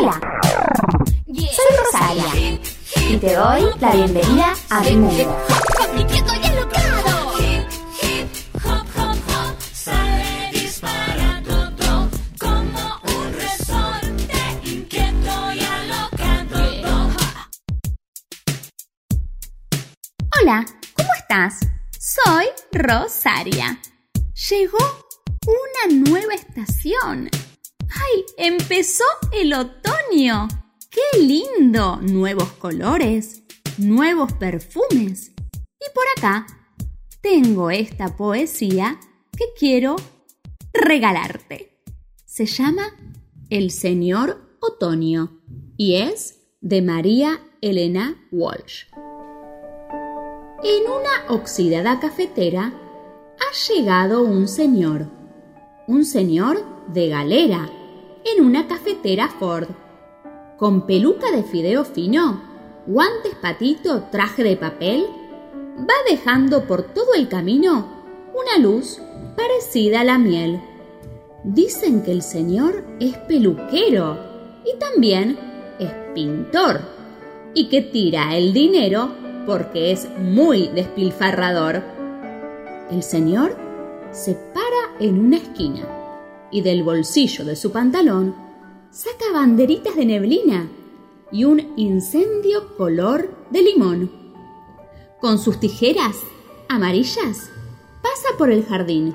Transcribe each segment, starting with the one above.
Hola, soy Rosaria y te doy la bienvenida a mi mundo. Hola, ¿cómo estás? Soy Rosaria. Llegó una nueva estación. ¡Ay! Empezó el otoño. ¡Qué lindo! Nuevos colores, nuevos perfumes. Y por acá tengo esta poesía que quiero regalarte. Se llama El Señor Otoño y es de María Elena Walsh. En una oxidada cafetera ha llegado un señor, un señor de galera, en una cafetera Ford, con peluca de fideo fino, guantes patito, traje de papel, va dejando por todo el camino una luz parecida a la miel. Dicen que el señor es peluquero y también es pintor y que tira el dinero porque es muy despilfarrador. El señor se para en una esquina y del bolsillo de su pantalón saca banderitas de neblina y un incendio color de limón. Con sus tijeras amarillas pasa por el jardín.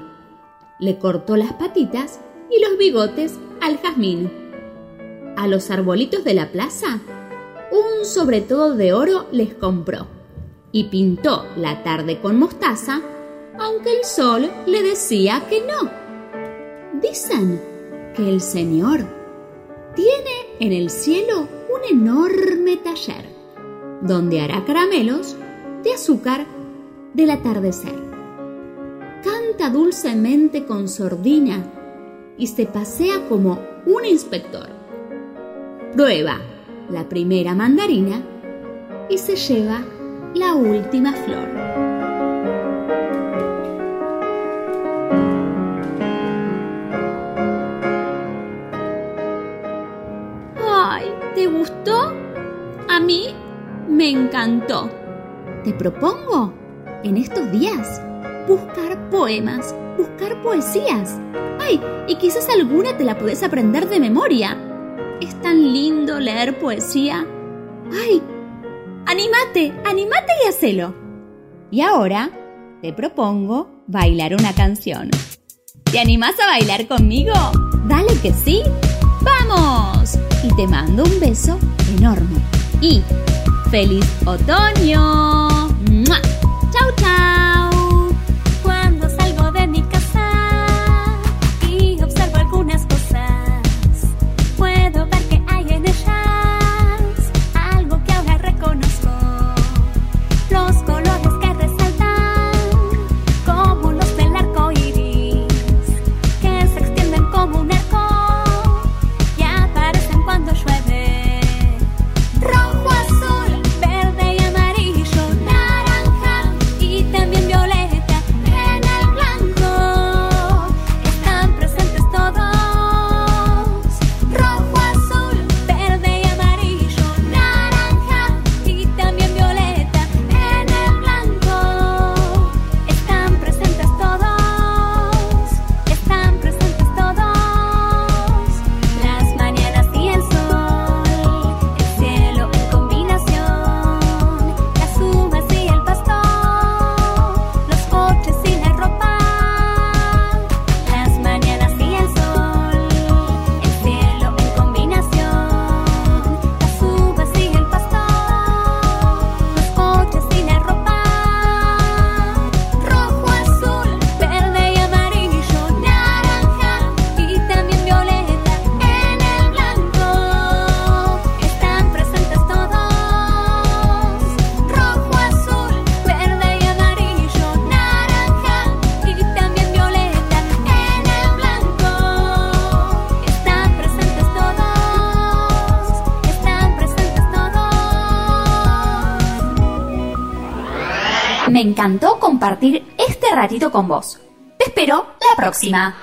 Le cortó las patitas y los bigotes al jazmín. A los arbolitos de la plaza, un sobre todo de oro les compró y pintó la tarde con mostaza, aunque el sol le decía que no. Dicen que el Señor tiene en el cielo un enorme taller, donde hará caramelos de azúcar del atardecer. Canta dulcemente con sordina y se pasea como un inspector. Prueba la primera mandarina y se lleva la última flor. ¡Ay! ¿Te gustó? A mí me encantó. Te propongo en estos días buscar poemas, buscar poesías. ¡Ay! Y quizás alguna te la puedes aprender de memoria. Es tan lindo leer poesía. ¡Ay! Anímate, anímate y hacelo. Y ahora te propongo bailar una canción. ¿Te animás a bailar conmigo? Dale que sí. ¡Vamos! Y te mando un beso enorme. Y feliz otoño. ¡Chao, chao! encantó compartir este ratito con vos. Te espero la próxima.